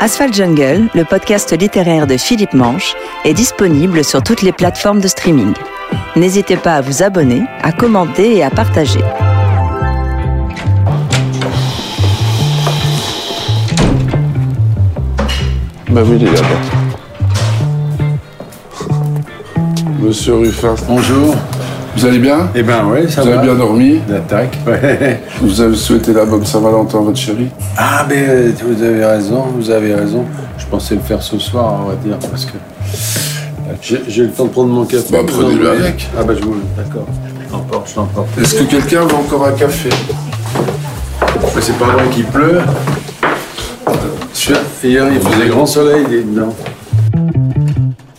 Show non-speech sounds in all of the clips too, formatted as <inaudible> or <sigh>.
Asphalt Jungle, le podcast littéraire de Philippe Manche, est disponible sur toutes les plateformes de streaming. N'hésitez pas à vous abonner, à commenter et à partager. Bah oui, il est là-bas. Monsieur Ruffin. Bonjour. Vous allez bien? Eh ben ouais, ça Vous va. avez bien dormi? L'attaque, ouais. <laughs> Vous avez souhaité la bonne Saint-Valentin à votre chérie? Ah, mais euh, vous avez raison, vous avez raison. Je pensais le faire ce soir, on va dire, parce que euh, j'ai le temps de prendre mon café. Bah, prenez-le avec. Ah bah je vous d'accord. Je l'emporte, je l'emporte. Est-ce que quelqu'un veut encore un café? Mais c'est pas vrai qu'il pleut. Hier, il faisait grand soleil, il est dedans.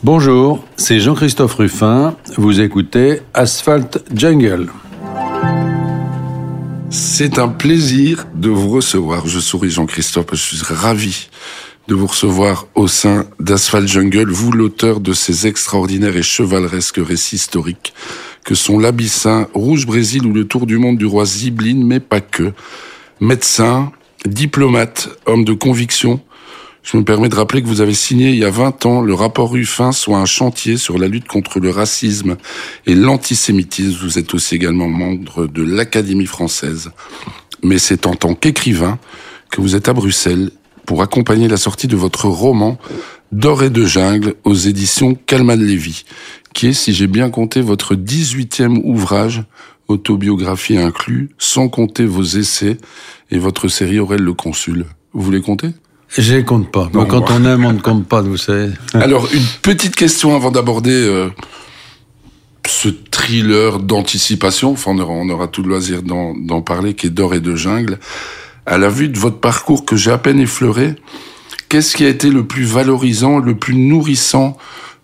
Bonjour, c'est Jean-Christophe Ruffin. Vous écoutez Asphalt Jungle. C'est un plaisir de vous recevoir. Je souris Jean-Christophe, je suis ravi de vous recevoir au sein d'Asphalt Jungle, vous l'auteur de ces extraordinaires et chevaleresques récits historiques que sont l'Abyssin, Rouge Brésil ou le Tour du monde du roi Zibeline, mais pas que. Médecin, diplomate, homme de conviction, je me permets de rappeler que vous avez signé il y a 20 ans le rapport Ruffin, soit un chantier sur la lutte contre le racisme et l'antisémitisme. Vous êtes aussi également membre de l'Académie française. Mais c'est en tant qu'écrivain que vous êtes à Bruxelles pour accompagner la sortie de votre roman D'or et de jungle aux éditions Calman Lévy, qui est, si j'ai bien compté, votre 18e ouvrage, autobiographie inclus, sans compter vos essais et votre série Aurel le Consul. Vous les comptez Je les compte pas. Non, quand moi. on aime, on ne compte pas, vous savez. <laughs> Alors, une petite question avant d'aborder euh, ce thriller d'anticipation, enfin on aura, on aura tout le loisir d'en d'en parler, qui est d'or et de jungle. À la vue de votre parcours que j'ai à peine effleuré, qu'est-ce qui a été le plus valorisant, le plus nourrissant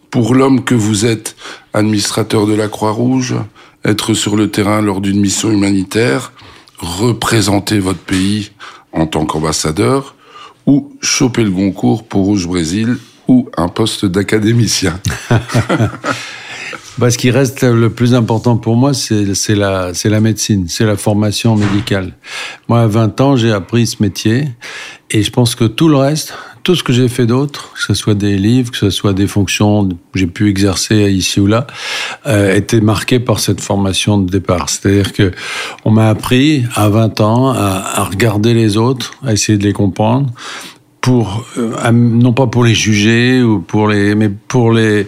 pour l'homme que vous êtes, administrateur de la Croix-Rouge, être sur le terrain lors d'une mission humanitaire, représenter votre pays en tant qu'ambassadeur, ou choper le Goncourt pour Rouge Brésil, ou un poste d'académicien. <laughs> Bah, ce qui reste le plus important pour moi, c'est la, la médecine, c'est la formation médicale. Moi, à 20 ans, j'ai appris ce métier et je pense que tout le reste, tout ce que j'ai fait d'autre, que ce soit des livres, que ce soit des fonctions que j'ai pu exercer ici ou là, euh, était marqué par cette formation de départ. C'est-à-dire que on m'a appris à 20 ans à, à regarder les autres, à essayer de les comprendre, pour euh, non pas pour les juger ou pour les mais pour les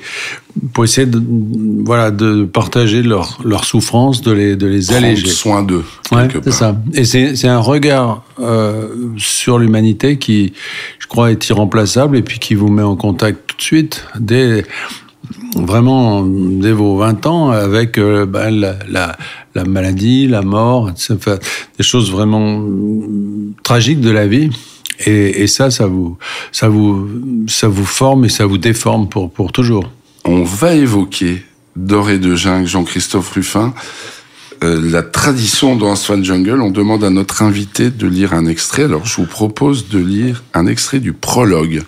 pour essayer de voilà de partager leur leur souffrance de les de les Prendre alléger soin d'eux, Ouais, c'est ça. Et c'est c'est un regard euh, sur l'humanité qui, je crois, est irremplaçable et puis qui vous met en contact tout de suite dès vraiment dès vos 20 ans avec euh, ben, la, la, la maladie, la mort, des choses vraiment tragiques de la vie. Et, et ça, ça vous, ça vous, ça vous forme et ça vous déforme pour pour toujours. On va évoquer d'or et de jungle, Jean-Christophe Ruffin. Euh, la tradition dans Asphalt Jungle, on demande à notre invité de lire un extrait. Alors, je vous propose de lire un extrait du prologue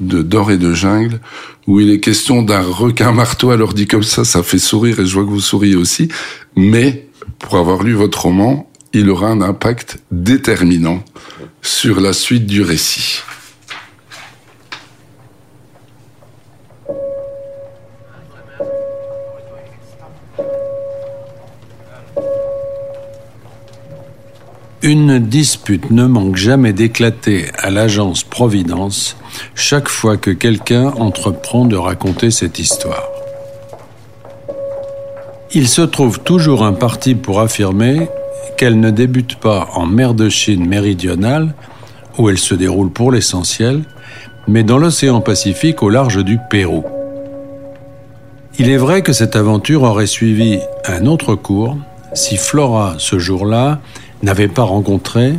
de D'or et de jungle, où il est question d'un requin marteau. Alors, dit comme ça, ça fait sourire et je vois que vous souriez aussi. Mais, pour avoir lu votre roman, il aura un impact déterminant sur la suite du récit. Une dispute ne manque jamais d'éclater à l'agence Providence chaque fois que quelqu'un entreprend de raconter cette histoire. Il se trouve toujours un parti pour affirmer qu'elle ne débute pas en mer de Chine méridionale, où elle se déroule pour l'essentiel, mais dans l'océan Pacifique au large du Pérou. Il est vrai que cette aventure aurait suivi un autre cours si Flora, ce jour-là, n'avait pas rencontré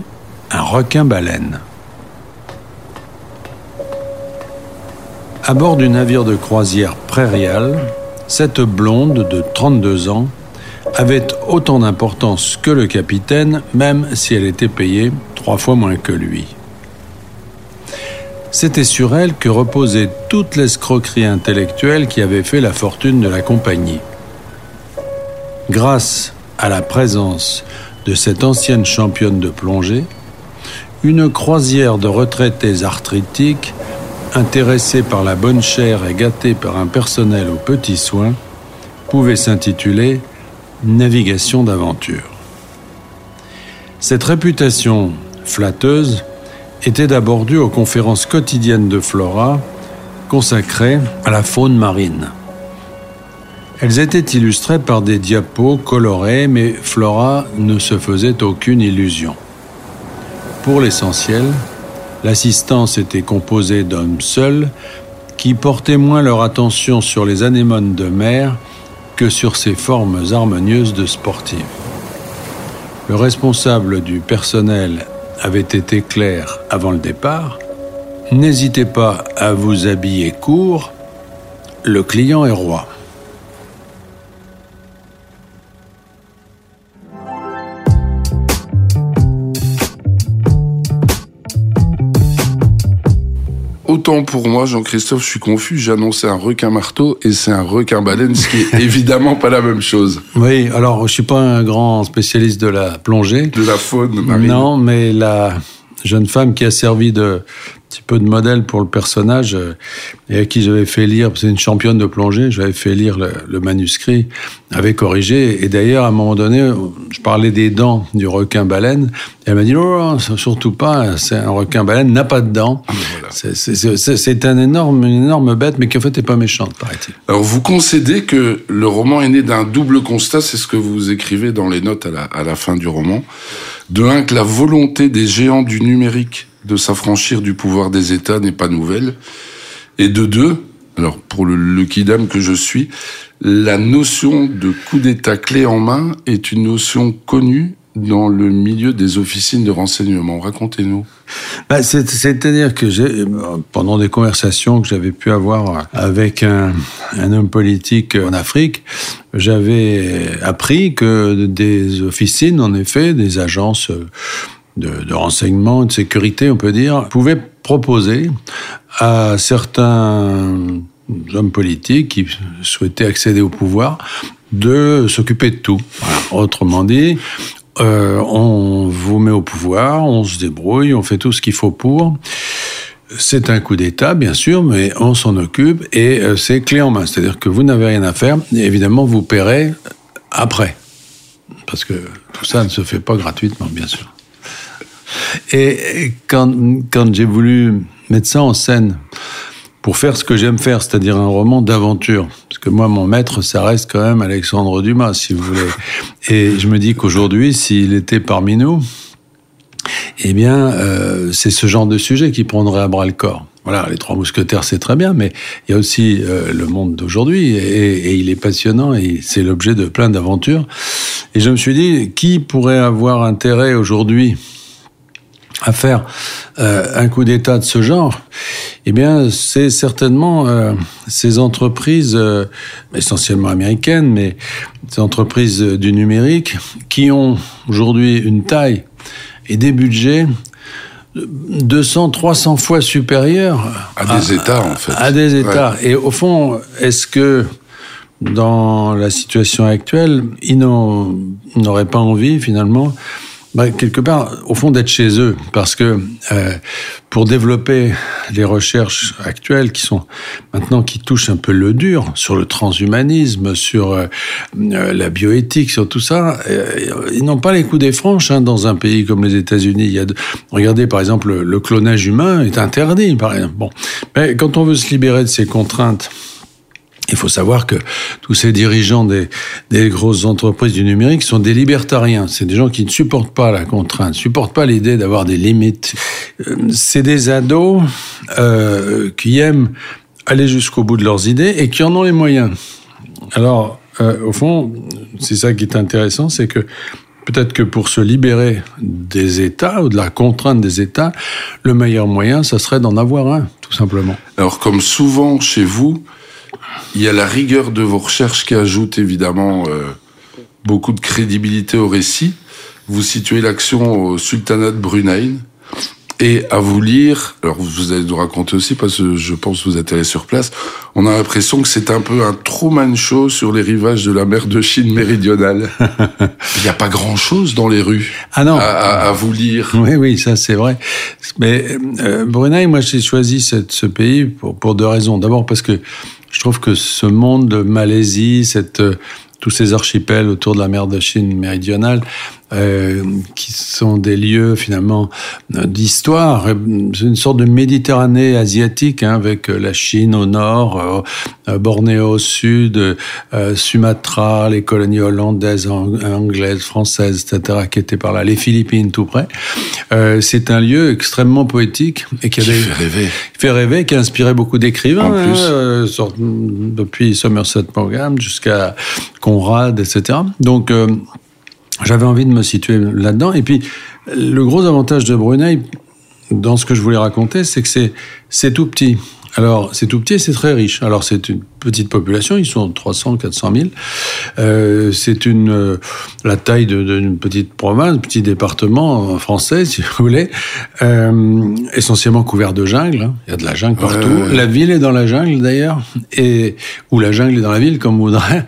un requin-baleine. À bord du navire de croisière Prairial, cette blonde de 32 ans avait autant d'importance que le capitaine, même si elle était payée trois fois moins que lui. C'était sur elle que reposait toute l'escroquerie intellectuelle qui avait fait la fortune de la compagnie. Grâce à la présence de cette ancienne championne de plongée, une croisière de retraités arthritiques, intéressés par la bonne chair et gâtés par un personnel aux petits soins, pouvait s'intituler Navigation d'aventure. Cette réputation flatteuse était d'abord due aux conférences quotidiennes de Flora consacrées à la faune marine. Elles étaient illustrées par des diapos colorés, mais Flora ne se faisait aucune illusion. Pour l'essentiel, l'assistance était composée d'hommes seuls qui portaient moins leur attention sur les anémones de mer sur ces formes harmonieuses de sportifs. Le responsable du personnel avait été clair avant le départ. N'hésitez pas à vous habiller court, le client est roi. Autant pour moi, Jean-Christophe, je suis confus. J'ai annoncé un requin marteau et c'est un requin baleine, ce qui est <laughs> évidemment pas la même chose. Oui, alors je suis pas un grand spécialiste de la plongée. De la faune marine. Non, mais la jeune femme qui a servi de petit peu de modèle pour le personnage euh, et à qui j'avais fait lire, c'est une championne de plongée, j'avais fait lire le, manuscrit, avait corrigé. Et d'ailleurs, à un moment donné, je parlais des dents du requin-baleine. Et elle m'a dit, non, surtout pas, c'est un requin-baleine, n'a pas de dents. Ah, c'est un énorme, une énorme bête, mais qui en fait n'est pas méchante, paraît-il. Alors, vous concédez que le roman est né d'un double constat, c'est ce que vous écrivez dans les notes à la, à la fin du roman. De un, que la volonté des géants du numérique de s'affranchir du pouvoir des États n'est pas nouvelle. Et de deux, alors pour le, le kidam que je suis, la notion de coup d'État clé en main est une notion connue dans le milieu des officines de renseignement. Racontez-nous. Bah, C'est-à-dire que pendant des conversations que j'avais pu avoir avec un, homme politique en Afrique, j'avais appris que des officines, en effet, des agences de, de renseignement, de sécurité, on peut dire, pouvait proposer à certains hommes politiques qui souhaitaient accéder au pouvoir de s'occuper de tout. Autrement dit, euh, on vous met au pouvoir, on se débrouille, on fait tout ce qu'il faut pour. C'est un coup d'État, bien sûr, mais on s'en occupe et euh, c'est clé en main. C'est-à-dire que vous n'avez rien à faire, et évidemment, vous paierez après. Parce que tout ça ne se fait pas gratuitement, bien sûr. Et quand, j'ai voulu mettre ça en scène, pour faire ce que j'aime faire, c'est-à-dire un roman d'aventure. Parce que moi, mon maître, ça reste quand même Alexandre Dumas, si vous voulez. Et je me dis qu'aujourd'hui, s'il était parmi nous, eh bien, euh, c'est ce genre de sujet qui prendrait à bras le corps. Voilà, les trois mousquetaires, c'est très bien, mais il y a aussi euh, le monde d'aujourd'hui, et, il est passionnant, et c'est l'objet de plein d'aventures. Et je me suis dit, qui pourrait avoir intérêt aujourd'hui à faire euh, un coup d'État de ce genre, eh bien, c'est certainement euh, ces entreprises, euh, essentiellement américaines, mais ces entreprises du numérique, qui ont aujourd'hui une taille et des budgets 200, 300 fois supérieurs à des États, en fait. À des États. Et au fond, est-ce que dans la situation actuelle, ils n'auraient pas envie, finalement, bah, quelque part, au fond, d'être chez eux, parce que euh, pour développer les recherches actuelles qui sont maintenant qui touchent un peu le dur sur le transhumanisme, sur euh, euh la bioéthique, sur tout ça, euh, ils n'ont pas les coups des franches hein, dans un pays comme les États-Unis. Il y a de... regardez par exemple le, le, clonage humain est interdit, par exemple. Bon, mais quand on veut se libérer de ces contraintes il faut savoir que tous ces dirigeants des, grosses entreprises du numérique sont des libertariens. C'est des gens qui ne supportent pas la contrainte, ne supportent pas l'idée d'avoir des limites. Euh, c'est des ados euh, qui aiment aller jusqu'au bout de leurs idées et qui en ont les moyens. Alors, euh, au fond, c'est ça qui est intéressant, c'est que peut-être que pour se libérer des États ou de la contrainte des États, le meilleur moyen, ça serait d'en avoir un, tout simplement. Alors, comme souvent chez vous, il y a la rigueur de vos recherches qui ajoute évidemment euh, beaucoup de crédibilité au récit. Vous situez l'action au sultanat de Brunei. Et à vous lire, alors vous allez nous raconter aussi, parce que je pense que vous êtes allé sur place, on a l'impression que c'est un peu un Truman Show sur les rivages de la mer de Chine méridionale. <laughs> Il n'y a pas grand-chose dans les rues ah non. À, vous lire. Oui, oui, ça c'est vrai. Mais euh, Brunei, moi j'ai choisi cette, ce pays pour, pour deux raisons. D'abord parce que je trouve que ce monde de Malaisie, cette tous ces archipels autour de la mer de Chine méridionale, euh, qui sont des lieux finalement d'histoire. C'est une sorte de Méditerranée asiatique, hein, avec la Chine au nord, euh, Bornéo au sud, euh, Sumatra, les colonies hollandaises, anglaises, françaises, etc., qui étaient par là, les Philippines tout près. Euh, c'est un lieu extrêmement poétique et qui, a fait rêver. Fait rêver, qui a inspiré beaucoup d'écrivains, hein, euh, depuis Somerset Maugham jusqu'à Conrad, etc. Donc, euh, j'avais envie de me situer là-dedans. Et puis, le gros avantage de Brunei, dans ce que je voulais raconter, c'est que c'est tout petit. Alors, c'est tout petit et c'est très riche. Alors, c'est une petite population, ils sont 300, 400 000. Euh, c'est une, euh, la taille d'une petite province, petit département français, <laughs> si vous voulez, euh, essentiellement couvert de jungle. Hein. Il y a de la jungle partout. La ville est dans la jungle, d'ailleurs, et, ou la jungle est dans la ville, comme vous voudrez.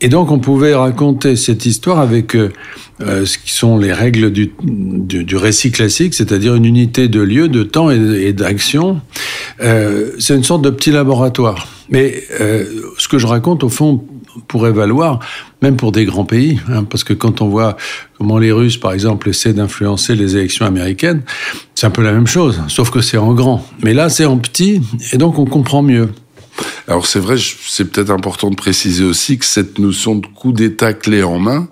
Et donc, on pouvait raconter cette histoire avec euh, euh, ce qui sont les règles du, du, récit classique, c'est-à-dire une unité de lieu, de temps et, d'action. Euh, c'est une sorte de petit laboratoire. Mais ce que je raconte, au fond, pourrait valoir même pour des grands pays, hein, parce que quand on voit comment les Russes, par exemple, essaient d'influencer les élections américaines, c'est un peu la même chose, sauf que c'est en grand. Mais là, c'est en petit, et donc on comprend mieux. Alors c'est vrai, c'est peut-être important de préciser aussi que cette notion de coup d'État clé en main,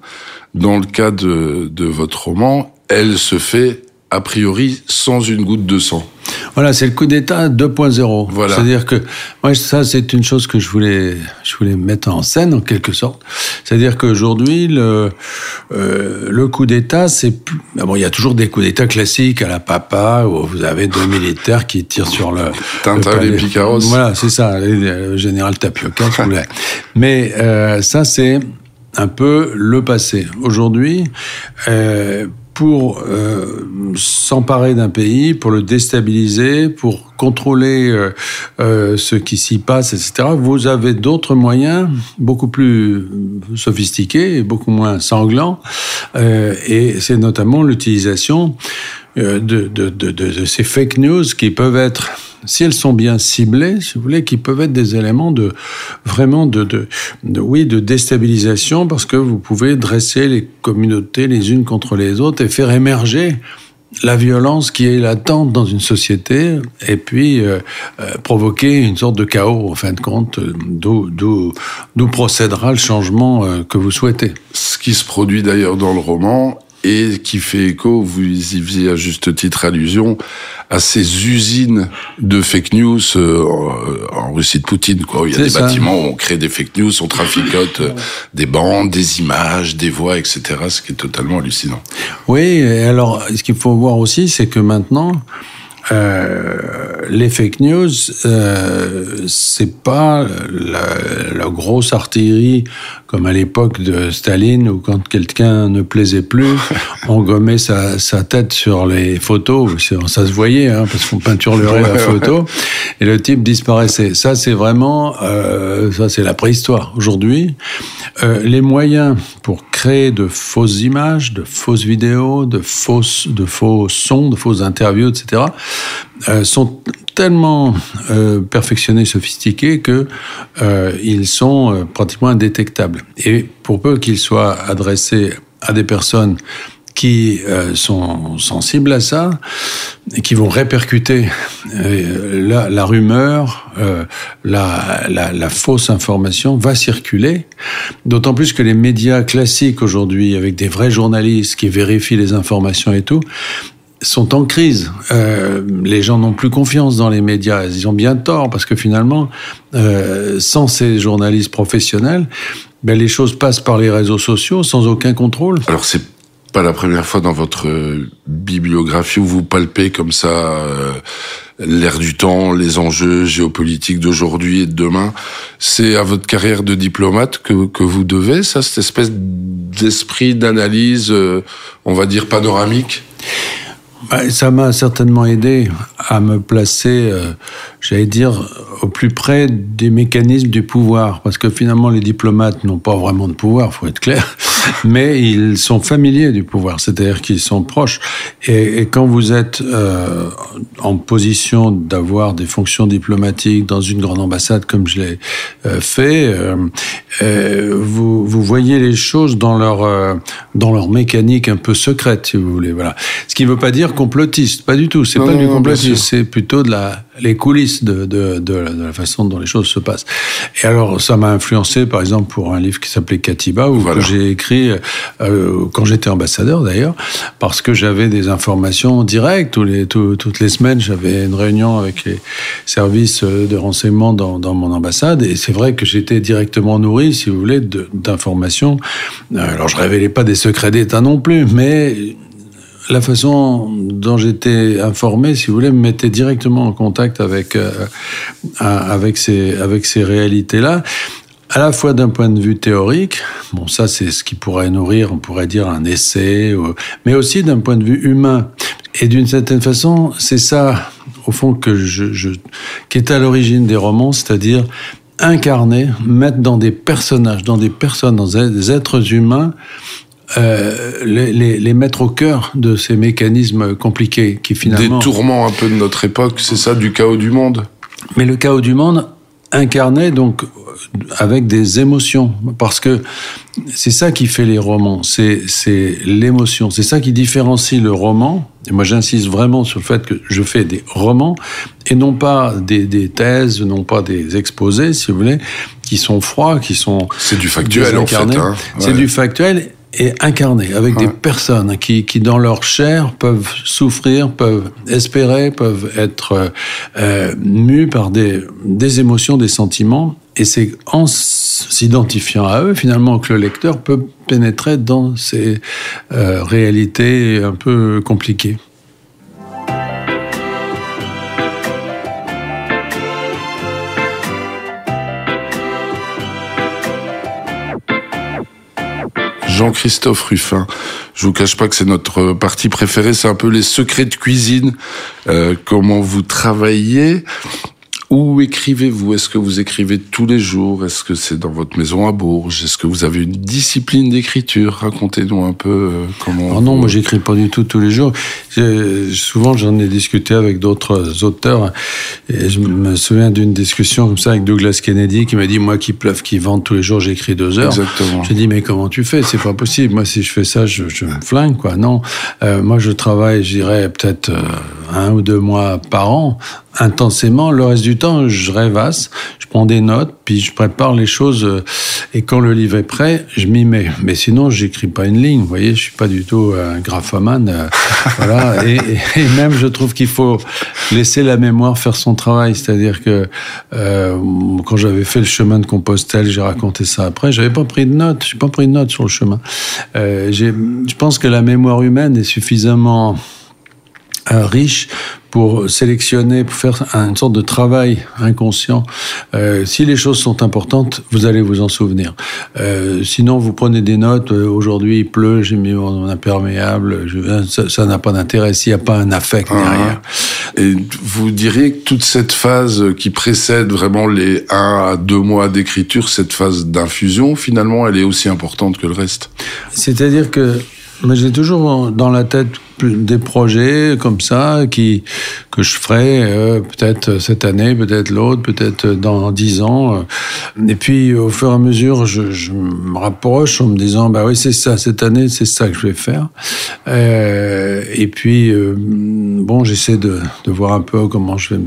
dans le cas de, de votre roman, elle se fait a priori sans une goutte de sang. Voilà, c'est le coup d'État 2.0. Voilà. C'est-à-dire que moi, ça, c'est une chose que je voulais, je voulais mettre en scène en quelque sorte. C'est-à-dire qu'aujourd'hui, le euh, le coup d'État, c'est ah bon, il y a toujours des coups d'État classiques à la papa où vous avez deux militaires qui tirent sur le Tintin les Picaros. Voilà, c'est ça, le général Tapioca. <laughs> Mais euh, ça, c'est un peu le passé. Aujourd'hui, euh, pour euh, s'emparer d'un pays, pour le déstabiliser, pour contrôler euh, euh, ce qui s'y passe, etc., vous avez d'autres moyens beaucoup plus sophistiqués et beaucoup moins sanglants. et c'est notamment l'utilisation de, ces fake news qui peuvent être si elles sont bien ciblées, si vous voulez, qui peuvent être des éléments de vraiment de, de, oui de déstabilisation parce que vous pouvez dresser les communautés les unes contre les autres et faire émerger la violence qui est latente dans une société et puis euh, euh, provoquer une sorte de chaos en fin de compte d'où procédera le changement euh, que vous souhaitez. Ce qui se produit d'ailleurs dans le roman et qui fait écho, vous y faisiez à juste titre allusion, à ces usines de fake news euh, en Russie de Poutine, quoi. Il y a des bâtiments où on crée des fake news, on traficote euh, des bandes, des images, des voix, etc. Ce qui est totalement hallucinant. Oui, alors ce qu'il faut voir aussi, c'est que maintenant, euh, les fake news, euh, c'est pas la, la, grosse artillerie comme à l'époque de Staline où quand quelqu'un ne plaisait plus, <laughs> on gommait sa, sa, tête sur les photos. Ça se voyait hein, parce qu'on peinturerait la photo et le type disparaissait. Ça, c'est vraiment, euh, ça c'est la préhistoire. Aujourd'hui, euh, les moyens pour créer de fausses images, de fausses vidéos, de fausses, de faux sons, de fausses interviews, etc euh, sont tellement euh, perfectionnés, sophistiqués que euh, sont pratiquement indétectables. Et pour peu qu'ils soient adressés à des personnes qui sont sensibles à ça qui vont répercuter la, rumeur, la, fausse information va circuler. D'autant plus que les médias classiques aujourd'hui, avec des vrais journalistes qui vérifient les informations et tout, sont en crise. Euh, les gens n'ont plus confiance dans les médias. Ils ont bien tort parce que finalement, euh, sans ces journalistes professionnels, ben, les choses passent par les réseaux sociaux sans aucun contrôle. Alors c'est pas la première fois dans votre bibliographie où vous palpez comme ça euh, l'ère du temps, les enjeux géopolitiques d'aujourd'hui et de demain. C'est à votre carrière de diplomate que, que vous devez ça, cette espèce d'esprit d'analyse, euh, on va dire panoramique? Ça m'a certainement aidé à me placer, euh, j'allais dire, au plus près des mécanismes du pouvoir, parce que finalement les diplomates n'ont pas vraiment de pouvoir, faut être clair, <laughs> mais ils sont familiers du pouvoir, c'est-à-dire qu'ils sont proches. Et, et, quand vous êtes euh, en position d'avoir des fonctions diplomatiques dans une grande ambassade, comme je l'ai euh, fait, euh, euh vous, vous, voyez les choses dans leur euh, dans leur mécanique un peu secrète, si vous voulez. Voilà. Ce qui ne veut pas dire complotiste, pas du tout. C'est pas non, du complotisme, c'est plutôt de la les coulisses de, de, de, de, la façon dont les choses se passent. Et alors, ça m'a influencé, par exemple, pour un livre qui s'appelait Katiba, où voilà. j'ai écrit euh, quand j'étais ambassadeur d'ailleurs, parce que j'avais des informations directes. Tous les, tout, toutes les semaines, j'avais une réunion avec les services de renseignement dans, dans mon ambassade, et c'est vrai que j'étais directement nourri, si vous voulez, d'informations. Alors, je révélais pas des secrets d'État non plus, mais la façon dont j'étais informé, si vous voulez, me mettait directement en contact avec, euh, avec ces, avec ces réalités-là, à la fois d'un point de vue théorique, bon ça c'est ce qui pourrait nourrir, on pourrait dire un essai, mais aussi d'un point de vue humain. Et d'une certaine façon, c'est ça, au fond, que je, je, qui est à l'origine des romans, c'est-à-dire incarner, mettre dans des personnages, dans des personnes, dans des êtres humains, euh, les, les, les, mettre au cœur de ces mécanismes compliqués qui finalement... Des tourments un peu de notre époque, c'est ça, du chaos du monde Mais le chaos du monde incarné donc avec des émotions, parce que c'est ça qui fait les romans, c'est l'émotion, c'est ça qui différencie le roman, et moi j'insiste vraiment sur le fait que je fais des romans, et non pas des, des thèses, non pas des exposés, si vous voulez, qui sont froids, qui sont... C'est du factuel en fait. Hein. Ouais. C'est du factuel, et incarné, avec ouais. des personnes qui, qui, dans leur chair, peuvent souffrir, peuvent espérer, peuvent être euh, mus par des, des émotions, des sentiments. Et c'est en s'identifiant à eux, finalement, que le lecteur peut pénétrer dans ces euh, réalités un peu compliquées. Jean-Christophe Ruffin. Je vous cache pas que c'est notre partie préférée, c'est un peu les secrets de cuisine, euh, comment vous travaillez? Où écrivez-vous? Est-ce que vous écrivez tous les jours? Est-ce que c'est dans votre maison à Bourges? Est-ce que vous avez une discipline d'écriture? Racontez-nous un peu euh, comment. Oh non, vous... moi j'écris pas du tout tous les jours. Souvent j'en ai discuté avec d'autres auteurs et je me souviens d'une discussion comme ça avec Douglas Kennedy qui m'a dit moi qui pleuve, qui vente tous les jours, j'écris deux heures. Exactement. J'ai dit mais comment tu fais? C'est pas possible. Moi si je fais ça, je, je me flingue quoi. Non, euh, moi je travaille, j'irais peut-être euh, un ou deux mois par an intensément. Le reste du temps, je rêvasse, je prends des notes, puis je prépare les choses. Et quand le livre est prêt, je m'y mets. Mais sinon, j'écris pas une ligne. Vous voyez, je suis pas du tout un graphomane. <laughs> voilà. Et, et, même, je trouve qu'il faut laisser la mémoire faire son travail. C'est-à-dire que euh, quand j'avais fait le chemin de Compostelle, j'ai raconté ça après. J'avais pas pris de notes. J'ai pas pris de notes sur le chemin. Euh, je pense que la mémoire humaine est suffisamment riche pour sélectionner, pour faire une sorte de travail inconscient. Euh, si les choses sont importantes, vous allez vous en souvenir. Euh, sinon, vous prenez des notes. Euh, Aujourd'hui, il pleut, j'ai mis mon imperméable. Je, ça n'a pas d'intérêt s'il n'y a pas un affect ah, derrière. Et vous diriez que toute cette phase qui précède vraiment les un à deux mois d'écriture, cette phase d'infusion, finalement, elle est aussi importante que le reste? C'est-à-dire que j'ai toujours dans la tête des projets comme ça qui que je ferai euh, peut-être cette année, peut-être l'autre, peut-être dans dix ans. Et puis au fur et à mesure, je, me rapproche en me disant bah oui c'est ça cette année, c'est ça que je vais faire. Euh, et puis euh, bon, j'essaie de, de, voir un peu comment je vais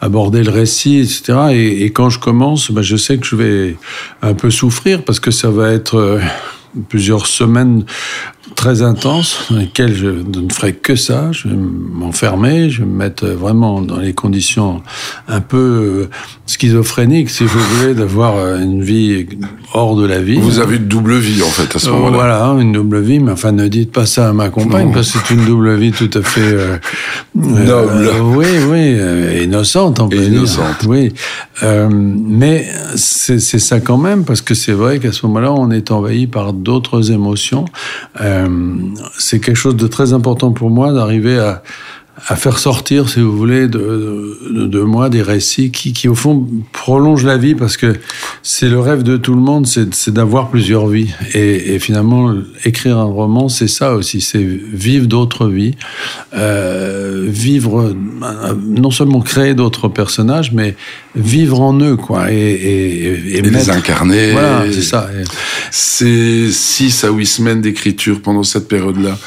aborder le récit, etc. Et, et quand je commence, bah, je sais que je vais un peu souffrir parce que ça va être plusieurs semaines très intenses dans lesquelles je ne ferai que ça. Je vais m'enfermer, je vais me mettre vraiment dans les conditions un peu schizophréniques, si vous voulez, d'avoir une vie hors de la vie. Vous avez une double vie, en fait, à ce moment-là. Voilà, une double vie, mais enfin, ne dites pas ça à ma compagne, non. parce que c'est une double vie tout à fait... Euh, Noble. Euh, oui, oui, euh, innocente, on peut innocente. dire. Oui, mais c'est ça quand même, parce que c'est vrai qu'à ce moment-là, on est envahi par d'autres émotions. Euh, c'est quelque chose de très important pour moi d'arriver à, à faire sortir, si vous voulez, de, de, de moi des récits qui, qui, au fond, prolongent la vie parce que c'est le rêve de tout le monde, c'est d'avoir plusieurs vies. Et, et, finalement, écrire un roman, c'est ça aussi, c'est vivre d'autres vies, euh, vivre, non seulement créer d'autres personnages, mais vivre en eux, quoi. Et, et, et, et les incarner. Voilà, c'est ça. C'est six à huit semaines d'écriture pendant cette période-là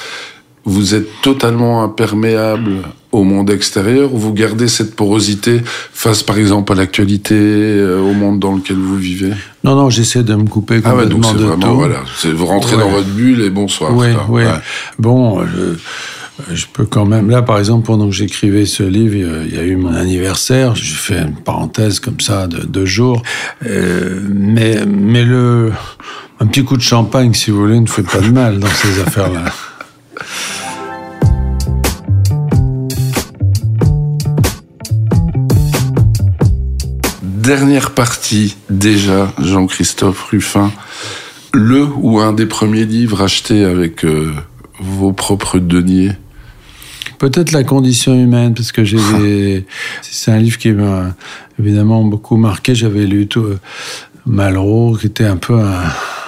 vous êtes totalement imperméable au monde extérieur ou vous gardez cette porosité face, par exemple, à l'actualité, euh, au monde dans lequel vous vivez? Non, non, j'essaie de me couper complètement ah ouais, donc c'est vraiment, tout. voilà, vous rentrez ouais. dans votre bulle et bonsoir. Oui, oui. Ouais. Bon, je, je, peux quand même... Là, par exemple, pendant que j'écrivais ce livre, il y a eu mon anniversaire. Je fais une parenthèse comme ça de deux jours. Euh, mais, mais le... Un petit coup de champagne, si vous voulez, ne fait pas de mal dans ces <laughs> affaires-là. Dernière partie, déjà, Jean-Christophe Ruffin. Le ou un des premiers livres achetés avec euh, vos propres deniers? Peut-être La condition humaine, parce que j'ai. <laughs> C'est un livre qui m'a évidemment beaucoup marqué. J'avais lu tout, euh, Malraux, qui était un peu un,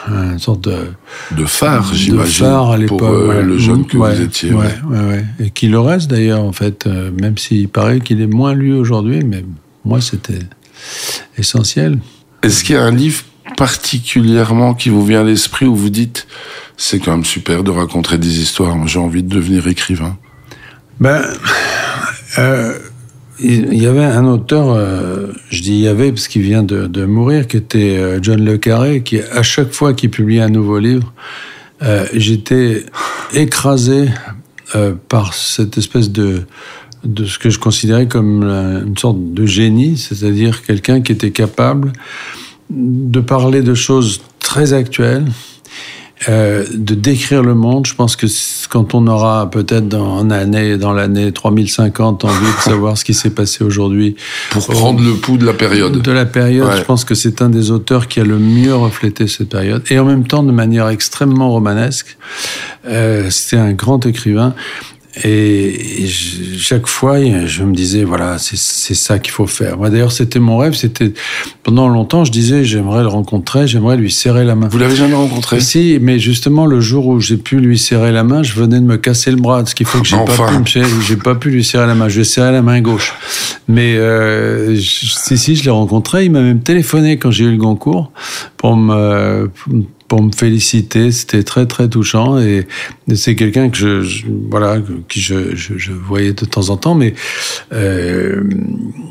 une sorte de. De phare, j'imagine. De phare à l'époque. Pour euh, ouais. le jeune que ouais, vous étiez. Ouais. Et qui le reste d'ailleurs, en fait, euh, même s'il paraît qu'il est moins lu aujourd'hui, mais moi, c'était essentiel. Est-ce qu'il y a un livre particulièrement qui vous vient à l'esprit où vous dites c'est quand même super de raconter des histoires, j'ai envie de devenir écrivain? Ben, euh, il y avait un auteur, euh, je dis il y avait parce qu'il vient de, mourir, qui était euh, John Le Carré, qui à chaque fois qu'il publiait un nouveau livre, euh, j'étais écrasé par cette espèce de ce que je considérais comme une sorte de génie, c'est-à-dire quelqu'un qui était capable de parler de choses très actuelles, euh, de décrire le monde. Je pense que quand on aura peut-être dans l'année dans l'année 3050 envie de savoir ce qui s'est passé aujourd'hui, pour prendre le pouls de la période. De la période, ouais. je pense que c'est un des auteurs qui a le mieux reflété cette période et en même temps de manière extrêmement romanesque. Euh, C'était un grand écrivain. Et, et je, chaque fois, je me disais, voilà, c'est ça qu'il faut faire. Moi, d'ailleurs, c'était mon rêve. C'était pendant longtemps, je disais, j'aimerais le rencontrer, j'aimerais lui serrer la main. Vous l'avez jamais rencontré? Si, mais justement, le jour où j'ai pu lui serrer la main, je venais de me casser le bras, ce qui fait que j'ai enfin. pas pu, j'ai pas pu lui serrer la main. Je lui ai serré la main gauche. Mais euh, je, si, si, je l'ai rencontré. Il m'a même téléphoné quand j'ai eu le Goncourt pour me pour me féliciter. C'était très très touchant et c'est quelqu'un que je, voilà qui je, voyais de temps en temps, mais euh,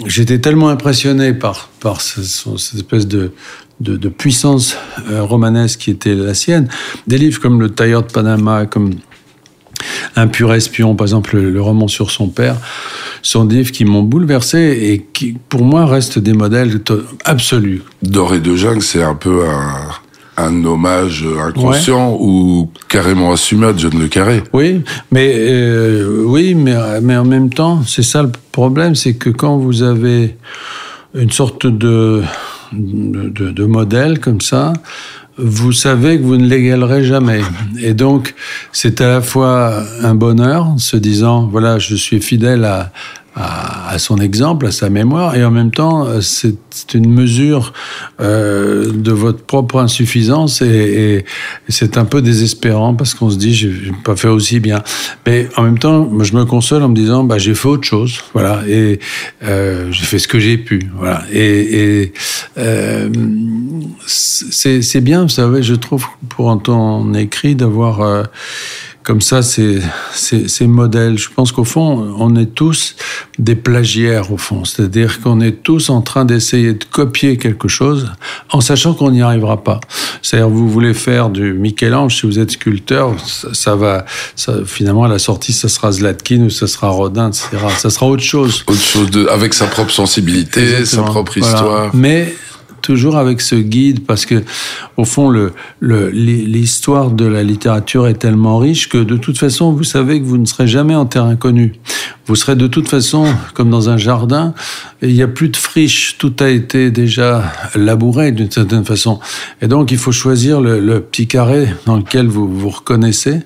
j'étais tellement impressionné par par ce, cette espèce de de, puissance euh, romanesque qui était la sienne. Des livres comme Le Tailleur de Panama, comme un pur espion, par exemple le, le, roman sur son père, sont des livres qui m'ont bouleversé et qui, pour moi, restent des modèles absolus. Doré de Jungle, c'est un peu un un hommage inconscient ouais. ou carrément assumé à John le Carré. Oui, mais euh, oui, mais mais en même temps, c'est ça le problème, c'est que quand vous avez une sorte de de, de, de modèle comme ça, vous savez que vous ne l'égalerez jamais. Et donc, c'est à la fois un bonheur, se disant, voilà, je suis fidèle à, à, à, son exemple, à sa mémoire, et en même temps, c'est une mesure euh, de votre propre insuffisance, et, et c'est un peu désespérant parce qu'on se dit, j'ai pas fait aussi bien. Mais en même temps, je me console en me disant, bah, j'ai fait autre chose, voilà, et euh, j'ai fait ce que j'ai pu, voilà. Et, et euh, c'est bien, vous savez, je trouve, pour ton écrit, d'avoir euh, comme ça ces, ces, ces, modèles. Je pense qu'au fond, on est tous des plagiaires, au fond. C'est-à-dire qu'on est tous en train d'essayer de copier quelque chose en sachant qu'on n'y arrivera pas. C'est-à-dire, vous voulez faire du Michel-Ange, si vous êtes sculpteur, ça, ça va, ça, finalement, à la sortie, ça sera Zlatkin ou ça sera Rodin, etc. Ça sera autre chose. Autre chose, de, avec sa propre sensibilité, Exactement. sa propre histoire. Voilà. Mais toujours avec ce guide parce que au fond l'histoire de la littérature est tellement riche que de toute façon vous savez que vous ne serez jamais en terrain connu. Vous serez de toute façon comme dans un jardin, il n'y a plus de friche, tout a été déjà labouré d'une certaine façon. Et donc il faut choisir le, le, petit carré dans lequel vous vous reconnaissez.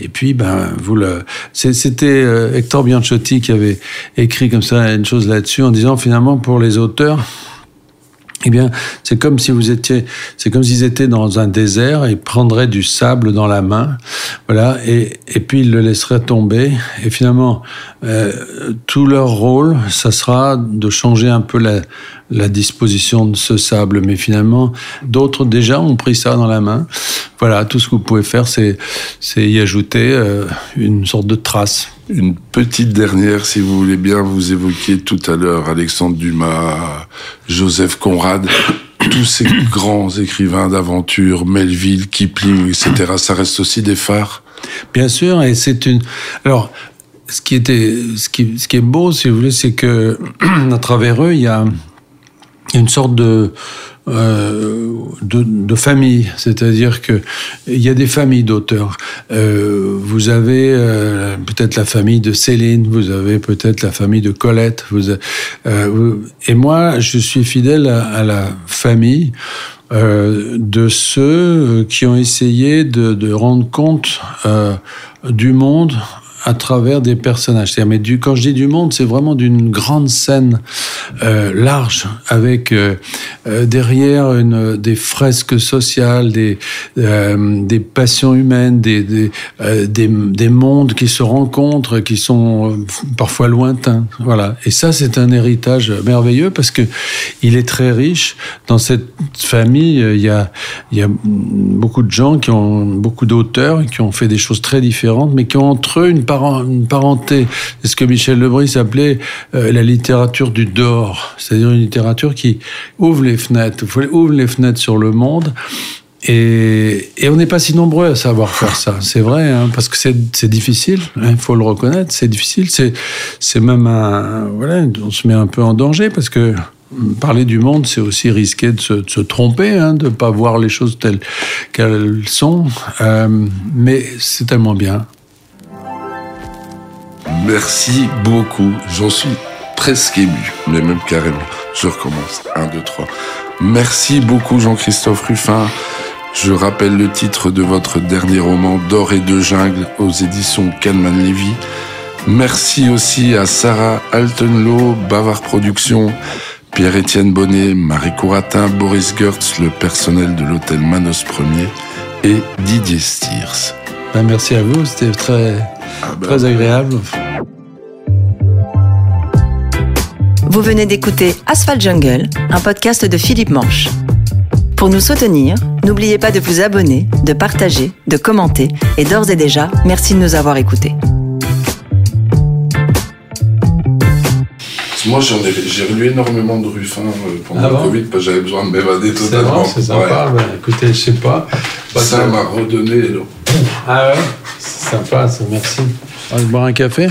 Et puis ben vous le c'était euh, Hector Bianchotti qui avait écrit comme ça une chose là-dessus en disant finalement pour les auteurs eh bien, c'est comme si vous étiez, c'est comme s'ils étaient dans un désert et prendraient du sable dans la main, voilà, et, et puis ils le laisseraient tomber. Et finalement, euh, tout leur rôle, ça sera de changer un peu la, la disposition de ce sable. Mais finalement, d'autres déjà ont pris ça dans la main. Voilà, tout ce que vous pouvez faire, c'est, y ajouter euh, une sorte de trace. Une petite dernière, si vous voulez bien, vous évoquiez tout à l'heure Alexandre Dumas, Joseph Conrad, <coughs> tous ces <coughs> grands écrivains d'aventure, Melville, Kipling, etc. Ça reste aussi des phares? Bien sûr, et c'est une. Alors, ce qui était, ce qui, ce qui est beau, si vous voulez, c'est que <coughs> à travers eux, il y a une sorte de, euh, de, de, famille, c'est-à-dire que il y a des familles d'auteurs. Euh, vous avez euh, peut-être la famille de Céline, vous avez peut-être la famille de Colette. Vous, et moi, je suis fidèle à, la famille de ceux qui ont essayé de rendre compte du monde à travers des personnages. Mais du, quand je dis du monde, c'est vraiment d'une grande scène euh, large, avec euh, euh, derrière une, des fresques sociales, des, passions humaines, des, des, des, des, mondes qui se rencontrent, qui sont parfois lointains. Voilà. Et ça, c'est un héritage merveilleux parce que il est très riche. Dans cette famille, il y a, il y a beaucoup de gens qui ont, beaucoup d'auteurs qui ont fait des choses très différentes, mais qui ont entre eux une part une parenté. C'est ce que Michel Lebris appelait euh, la littérature du dehors, c'est-à-dire une littérature qui ouvre les fenêtres, ouvre les fenêtres sur le monde. Et, on n'est pas si nombreux à savoir faire ça, c'est vrai, hein, parce que c'est difficile, il hein, faut le reconnaître, c'est difficile, c'est même un... Voilà, on se met un peu en danger, parce que parler du monde, c'est aussi risquer de se, de se tromper, hein, de ne pas voir les choses telles qu'elles sont, euh, mais c'est tellement bien. Merci beaucoup. J'en suis presque ému, mais même carrément. Je recommence. 1, 2, 3. Merci beaucoup Jean-Christophe Ruffin. Je rappelle le titre de votre dernier roman D'or et de jungle aux éditions Calman Levy. Merci aussi à Sarah Altenloh, Bavard Productions, Pierre-Étienne Bonnet, Marie Couratin, Boris Gertz, le personnel de l'hôtel Manos Premier et Didier Stiers. Ben merci à vous, c'était très, ah ben, très agréable. Vous venez d'écouter Asphalt Jungle, un podcast de Philippe Manche. Pour nous soutenir, n'oubliez pas de vous abonner, de partager, de commenter et d'ores et déjà, merci de nous avoir écoutés. Moi, j'ai relu énormément de Ruffin euh, pendant ah bon le Covid parce que j'avais besoin de m'évader totalement. C'est sympa. Ouais. Ben, écoutez, je sais pas. Ça m'a redonné. Ah ouais? C'est sympa, ça, merci. On va boire un café?